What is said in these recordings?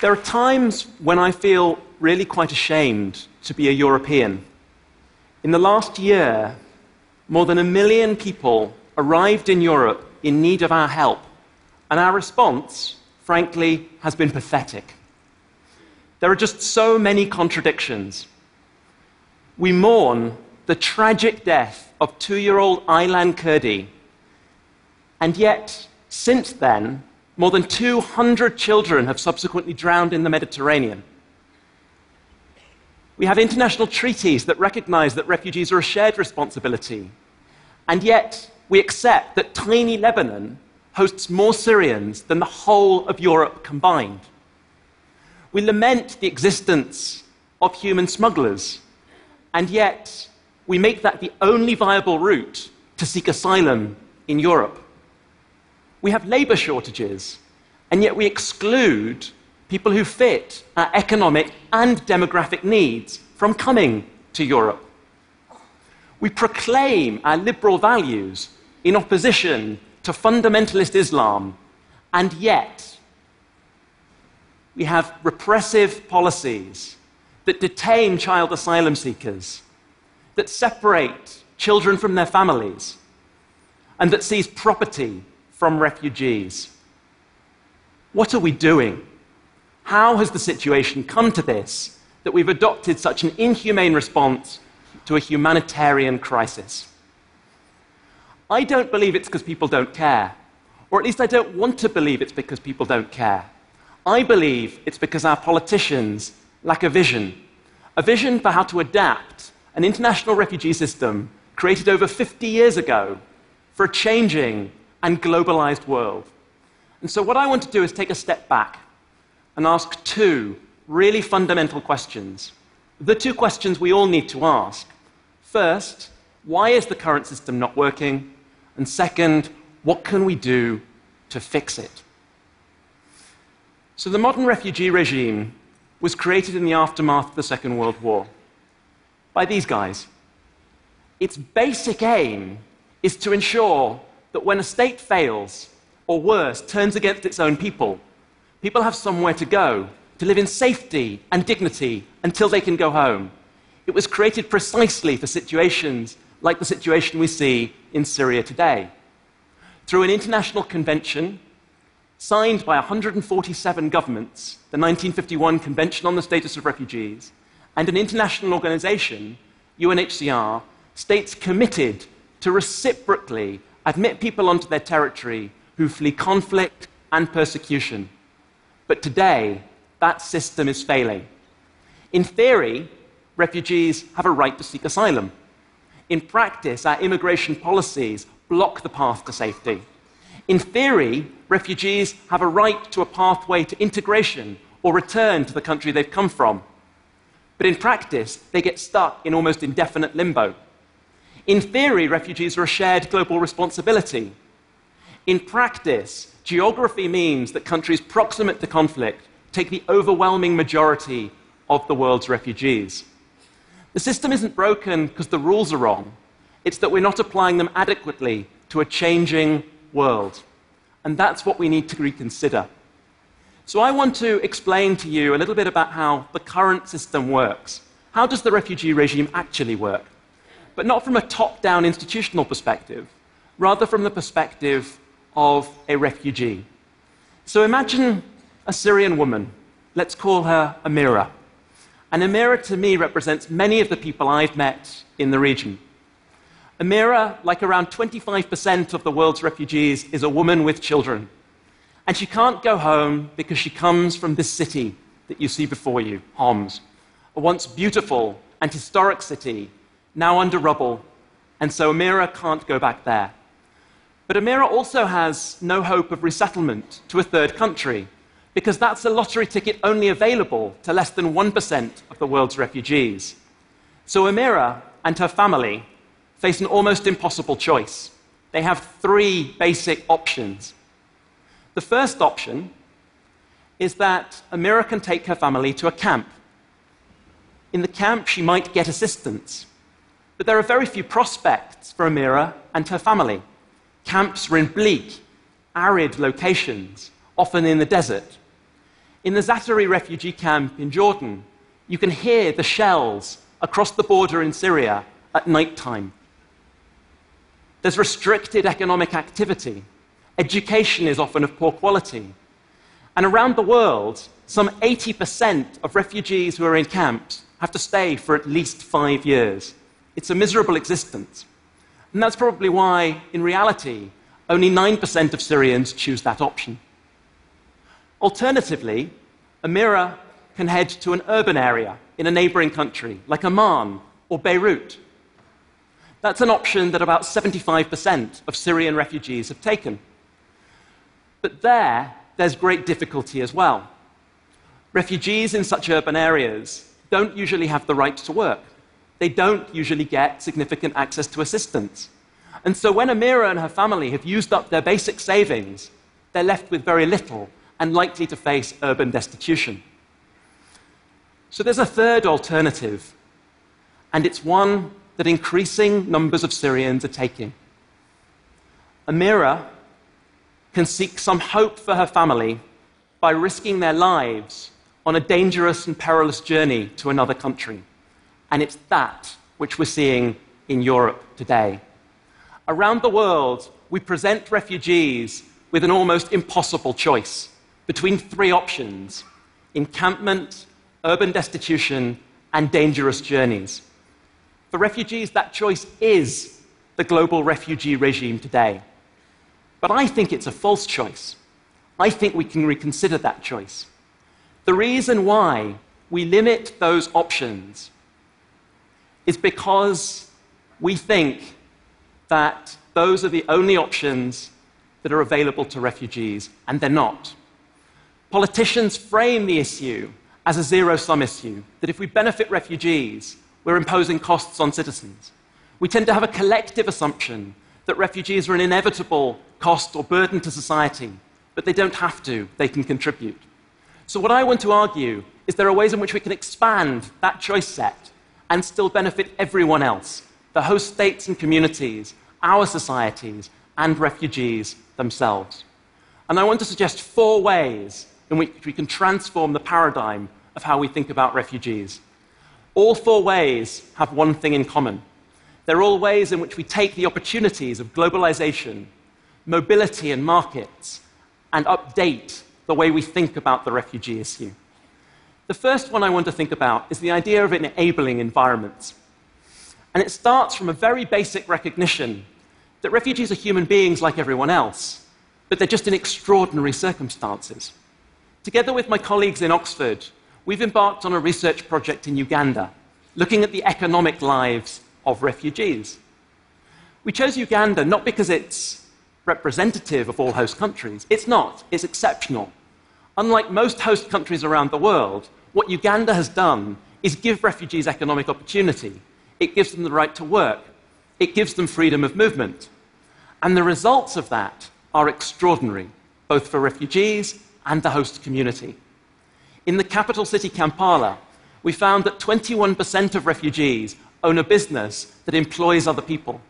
There are times when I feel really quite ashamed to be a European. In the last year, more than a million people arrived in Europe in need of our help, and our response, frankly, has been pathetic. There are just so many contradictions. We mourn the tragic death of two year old Aylan Kurdi, and yet, since then, more than 200 children have subsequently drowned in the Mediterranean. We have international treaties that recognize that refugees are a shared responsibility. And yet, we accept that tiny Lebanon hosts more Syrians than the whole of Europe combined. We lament the existence of human smugglers, and yet we make that the only viable route to seek asylum in Europe. We have labor shortages, and yet we exclude people who fit our economic and demographic needs from coming to Europe. We proclaim our liberal values in opposition to fundamentalist Islam, and yet we have repressive policies that detain child asylum seekers, that separate children from their families, and that seize property from refugees. What are we doing? How has the situation come to this that we've adopted such an inhumane response to a humanitarian crisis? I don't believe it's because people don't care, or at least I don't want to believe it's because people don't care. I believe it's because our politicians lack a vision a vision for how to adapt an international refugee system created over 50 years ago for a changing and globalized world. And so, what I want to do is take a step back and ask two really fundamental questions. The two questions we all need to ask. First, why is the current system not working? And second, what can we do to fix it? So, the modern refugee regime was created in the aftermath of the Second World War by these guys. Its basic aim is to ensure that when a state fails, or worse, turns against its own people, people have somewhere to go, to live in safety and dignity until they can go home. It was created precisely for situations like the situation we see in Syria today. Through an international convention signed by 147 governments, the 1951 Convention on the Status of Refugees, and an international organization, UNHCR, states committed to reciprocally admit people onto their territory who flee conflict and persecution. But today, that system is failing. In theory, refugees have a right to seek asylum. In practice, our immigration policies block the path to safety. In theory, refugees have a right to a pathway to integration or return to the country they've come from. But in practice, they get stuck in almost indefinite limbo. In theory, refugees are a shared global responsibility. In practice, geography means that countries proximate to conflict take the overwhelming majority of the world's refugees. The system isn't broken because the rules are wrong, it's that we're not applying them adequately to a changing world. And that's what we need to reconsider. So, I want to explain to you a little bit about how the current system works. How does the refugee regime actually work? But not from a top down institutional perspective, rather from the perspective of a refugee. So, imagine a Syrian woman. Let's call her Amira. And Amira, to me, represents many of the people I've met in the region. Amira, like around 25% of the world's refugees, is a woman with children. And she can't go home because she comes from this city that you see before you, Homs, a once beautiful and historic city, now under rubble. And so Amira can't go back there. But Amira also has no hope of resettlement to a third country because that's a lottery ticket only available to less than 1% of the world's refugees. So Amira and her family face an almost impossible choice. They have three basic options. The first option is that Amira can take her family to a camp. In the camp, she might get assistance. But there are very few prospects for Amira and her family. Camps are in bleak, arid locations, often in the desert. In the Zaatari refugee camp in Jordan, you can hear the shells across the border in Syria at night time. There's restricted economic activity. Education is often of poor quality. And around the world, some 80% of refugees who are in camps have to stay for at least five years. It's a miserable existence. And that's probably why, in reality, only 9% of Syrians choose that option. Alternatively, a Amira can head to an urban area in a neighboring country, like Amman or Beirut. That's an option that about 75% of Syrian refugees have taken. But there, there's great difficulty as well. Refugees in such urban areas don't usually have the right to work. They don't usually get significant access to assistance. And so when Amira and her family have used up their basic savings, they're left with very little and likely to face urban destitution. So there's a third alternative, and it's one that increasing numbers of Syrians are taking. Amira can seek some hope for her family by risking their lives on a dangerous and perilous journey to another country. And it's that which we're seeing in Europe today. Around the world, we present refugees with an almost impossible choice between three options encampment, urban destitution, and dangerous journeys. For refugees, that choice is the global refugee regime today. But I think it's a false choice. I think we can reconsider that choice. The reason why we limit those options is because we think that those are the only options that are available to refugees, and they're not. Politicians frame the issue as a zero sum issue, that if we benefit refugees, we're imposing costs on citizens. We tend to have a collective assumption that refugees are an inevitable cost or burden to society, but they don't have to, they can contribute. So, what I want to argue is there are ways in which we can expand that choice set and still benefit everyone else the host states and communities, our societies, and refugees themselves. And I want to suggest four ways in which we can transform the paradigm of how we think about refugees. All four ways have one thing in common. They're all ways in which we take the opportunities of globalization, mobility, and markets and update the way we think about the refugee issue. The first one I want to think about is the idea of enabling environments. And it starts from a very basic recognition that refugees are human beings like everyone else, but they're just in extraordinary circumstances. Together with my colleagues in Oxford, we've embarked on a research project in Uganda looking at the economic lives of refugees. We chose Uganda not because it's representative of all host countries, it's not, it's exceptional. Unlike most host countries around the world, what Uganda has done is give refugees economic opportunity. It gives them the right to work. It gives them freedom of movement. And the results of that are extraordinary, both for refugees and the host community. In the capital city, Kampala, we found that 21% of refugees own a business that employs other people.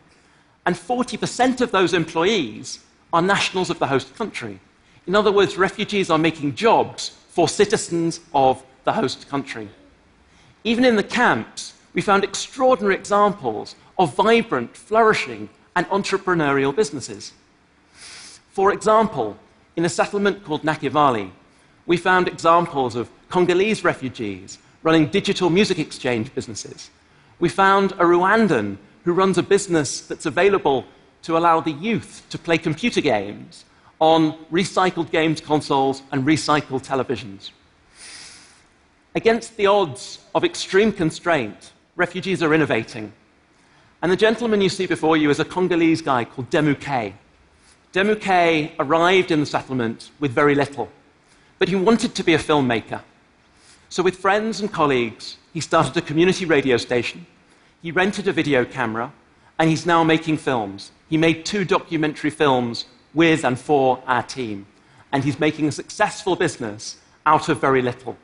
And 40% of those employees are nationals of the host country. In other words, refugees are making jobs for citizens of the host country. Even in the camps, we found extraordinary examples of vibrant, flourishing, and entrepreneurial businesses. For example, in a settlement called Nakivale, we found examples of Congolese refugees running digital music exchange businesses. We found a Rwandan who runs a business that's available to allow the youth to play computer games on recycled games consoles and recycled televisions. Against the odds of extreme constraint, refugees are innovating. And the gentleman you see before you is a Congolese guy called Demuke. Demuke arrived in the settlement with very little, but he wanted to be a filmmaker. So, with friends and colleagues, he started a community radio station. He rented a video camera, and he's now making films. He made two documentary films with and for our team. And he's making a successful business out of very little.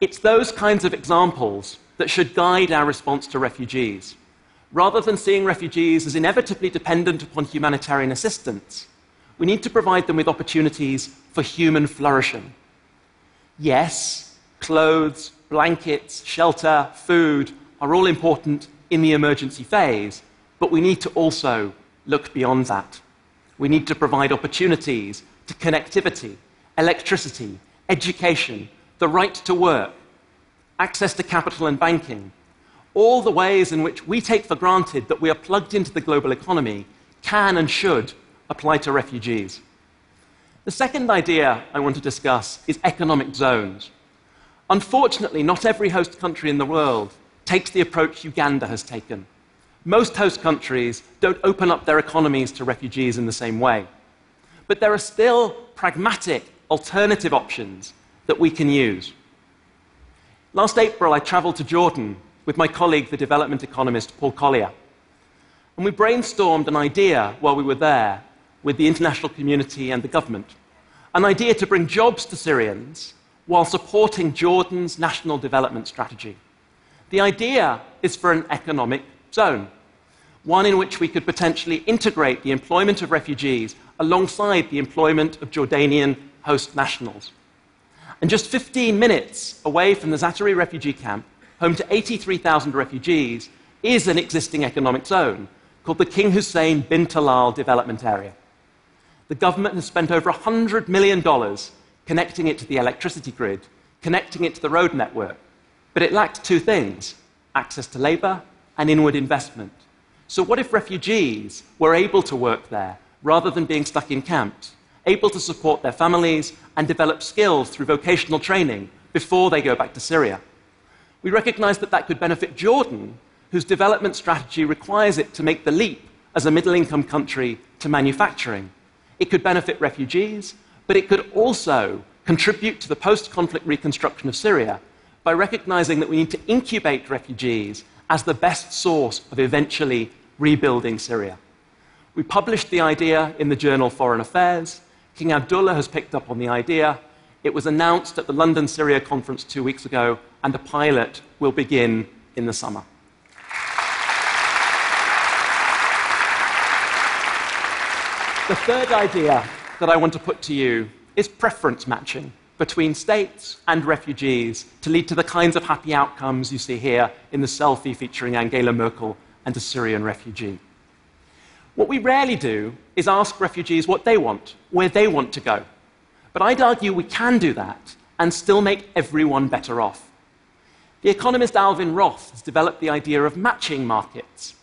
It's those kinds of examples that should guide our response to refugees. Rather than seeing refugees as inevitably dependent upon humanitarian assistance, we need to provide them with opportunities for human flourishing. Yes, clothes, blankets, shelter, food are all important in the emergency phase, but we need to also look beyond that. We need to provide opportunities to connectivity, electricity, education, the right to work, access to capital and banking, all the ways in which we take for granted that we are plugged into the global economy can and should apply to refugees. The second idea I want to discuss is economic zones. Unfortunately, not every host country in the world takes the approach Uganda has taken. Most host countries don't open up their economies to refugees in the same way. But there are still pragmatic alternative options that we can use. Last April, I traveled to Jordan with my colleague, the development economist Paul Collier. And we brainstormed an idea while we were there with the international community and the government an idea to bring jobs to Syrians while supporting Jordan's national development strategy. The idea is for an economic zone, one in which we could potentially integrate the employment of refugees alongside the employment of Jordanian host nationals. And just 15 minutes away from the Zaatari refugee camp, home to 83,000 refugees, is an existing economic zone called the King Hussein bin Talal Development Area. The government has spent over $100 million connecting it to the electricity grid, connecting it to the road network, but it lacked two things access to labor and inward investment. So, what if refugees were able to work there rather than being stuck in camps, able to support their families and develop skills through vocational training before they go back to Syria? We recognize that that could benefit Jordan, whose development strategy requires it to make the leap as a middle income country to manufacturing. It could benefit refugees, but it could also contribute to the post conflict reconstruction of Syria by recognizing that we need to incubate refugees as the best source of eventually rebuilding Syria. We published the idea in the journal Foreign Affairs. King Abdullah has picked up on the idea. It was announced at the London Syria conference two weeks ago, and the pilot will begin in the summer. The third idea that I want to put to you is preference matching between states and refugees to lead to the kinds of happy outcomes you see here in the selfie featuring Angela Merkel and a Syrian refugee. What we rarely do is ask refugees what they want, where they want to go. But I'd argue we can do that and still make everyone better off. The economist Alvin Roth has developed the idea of matching markets,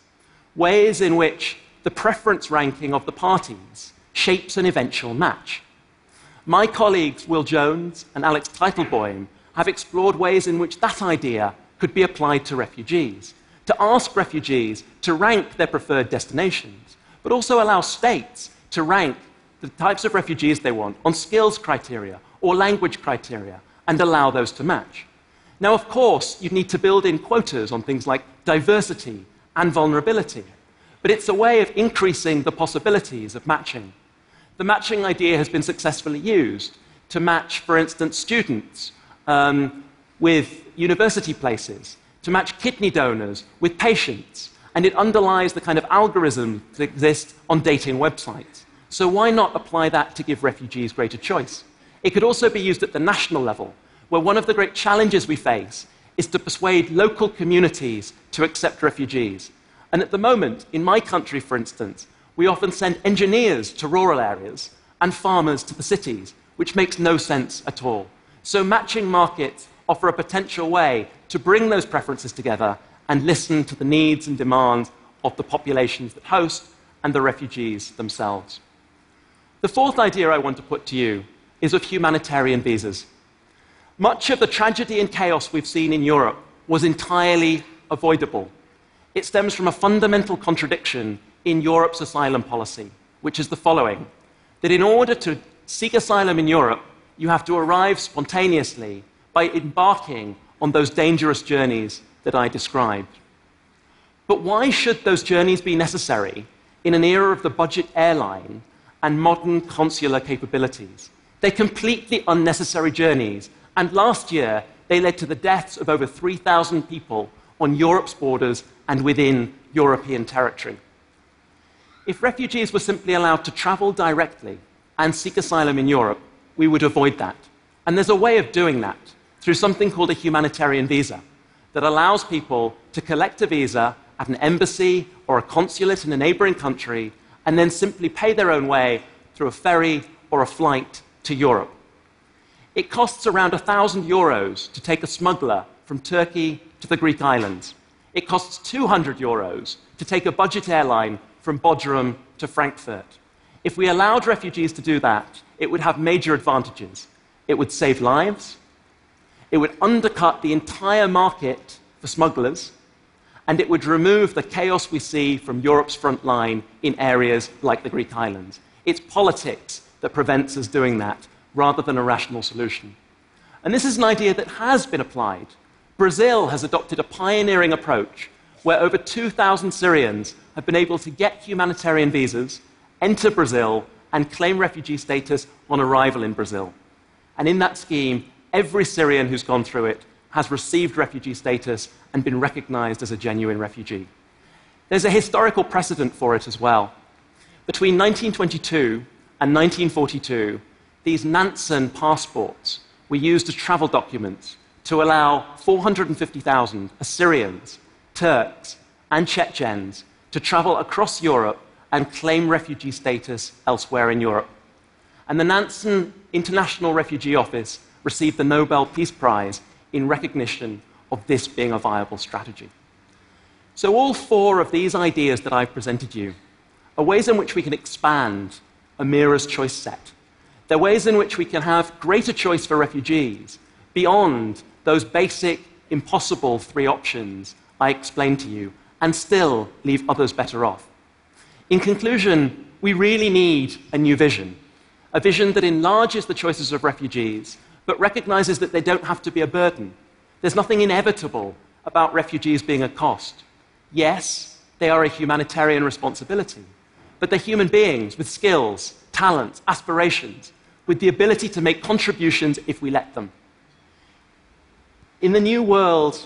ways in which the preference ranking of the parties shapes an eventual match. My colleagues Will Jones and Alex Teytelboym have explored ways in which that idea could be applied to refugees, to ask refugees to rank their preferred destinations, but also allow states to rank the types of refugees they want on skills criteria or language criteria and allow those to match. Now, of course, you'd need to build in quotas on things like diversity and vulnerability but it's a way of increasing the possibilities of matching. The matching idea has been successfully used to match, for instance, students um, with university places, to match kidney donors with patients, and it underlies the kind of algorithm that exists on dating websites. So, why not apply that to give refugees greater choice? It could also be used at the national level, where one of the great challenges we face is to persuade local communities to accept refugees. And at the moment, in my country, for instance, we often send engineers to rural areas and farmers to the cities, which makes no sense at all. So, matching markets offer a potential way to bring those preferences together and listen to the needs and demands of the populations that host and the refugees themselves. The fourth idea I want to put to you is of humanitarian visas. Much of the tragedy and chaos we've seen in Europe was entirely avoidable it stems from a fundamental contradiction in Europe's asylum policy, which is the following that in order to seek asylum in Europe, you have to arrive spontaneously by embarking on those dangerous journeys that I described. But why should those journeys be necessary in an era of the budget airline and modern consular capabilities? They're completely unnecessary journeys, and last year they led to the deaths of over 3,000 people on Europe's borders and within European territory. If refugees were simply allowed to travel directly and seek asylum in Europe, we would avoid that. And there's a way of doing that through something called a humanitarian visa that allows people to collect a visa at an embassy or a consulate in a neighboring country and then simply pay their own way through a ferry or a flight to Europe. It costs around 1,000 euros to take a smuggler from Turkey to the Greek islands. It costs 200 euros to take a budget airline from Bodrum to Frankfurt. If we allowed refugees to do that, it would have major advantages. It would save lives, it would undercut the entire market for smugglers, and it would remove the chaos we see from Europe's front line in areas like the Greek islands. It's politics that prevents us doing that rather than a rational solution. And this is an idea that has been applied. Brazil has adopted a pioneering approach where over 2,000 Syrians have been able to get humanitarian visas, enter Brazil, and claim refugee status on arrival in Brazil. And in that scheme, every Syrian who's gone through it has received refugee status and been recognized as a genuine refugee. There's a historical precedent for it as well. Between 1922 and 1942, these Nansen passports were used as travel documents to allow 450,000 Assyrians, Turks, and Chechens to travel across Europe and claim refugee status elsewhere in Europe. And the Nansen International Refugee Office received the Nobel Peace Prize in recognition of this being a viable strategy. So, all four of these ideas that I've presented you are ways in which we can expand Amira's choice set. They're ways in which we can have greater choice for refugees beyond those basic, impossible three options I explained to you and still leave others better off. In conclusion, we really need a new vision, a vision that enlarges the choices of refugees but recognizes that they don't have to be a burden. There's nothing inevitable about refugees being a cost. Yes, they are a humanitarian responsibility, but they're human beings with skills, talents, aspirations, with the ability to make contributions if we let them. In the new world,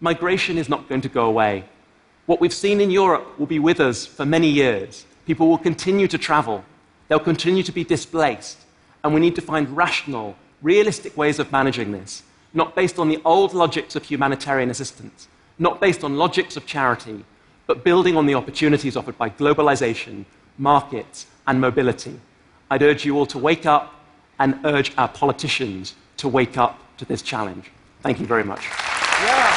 migration is not going to go away. What we've seen in Europe will be with us for many years. People will continue to travel, they'll continue to be displaced, and we need to find rational, realistic ways of managing this, not based on the old logics of humanitarian assistance, not based on logics of charity, but building on the opportunities offered by globalization, markets, and mobility. I'd urge you all to wake up and urge our politicians to wake up to this challenge. Thank you very much. Yeah.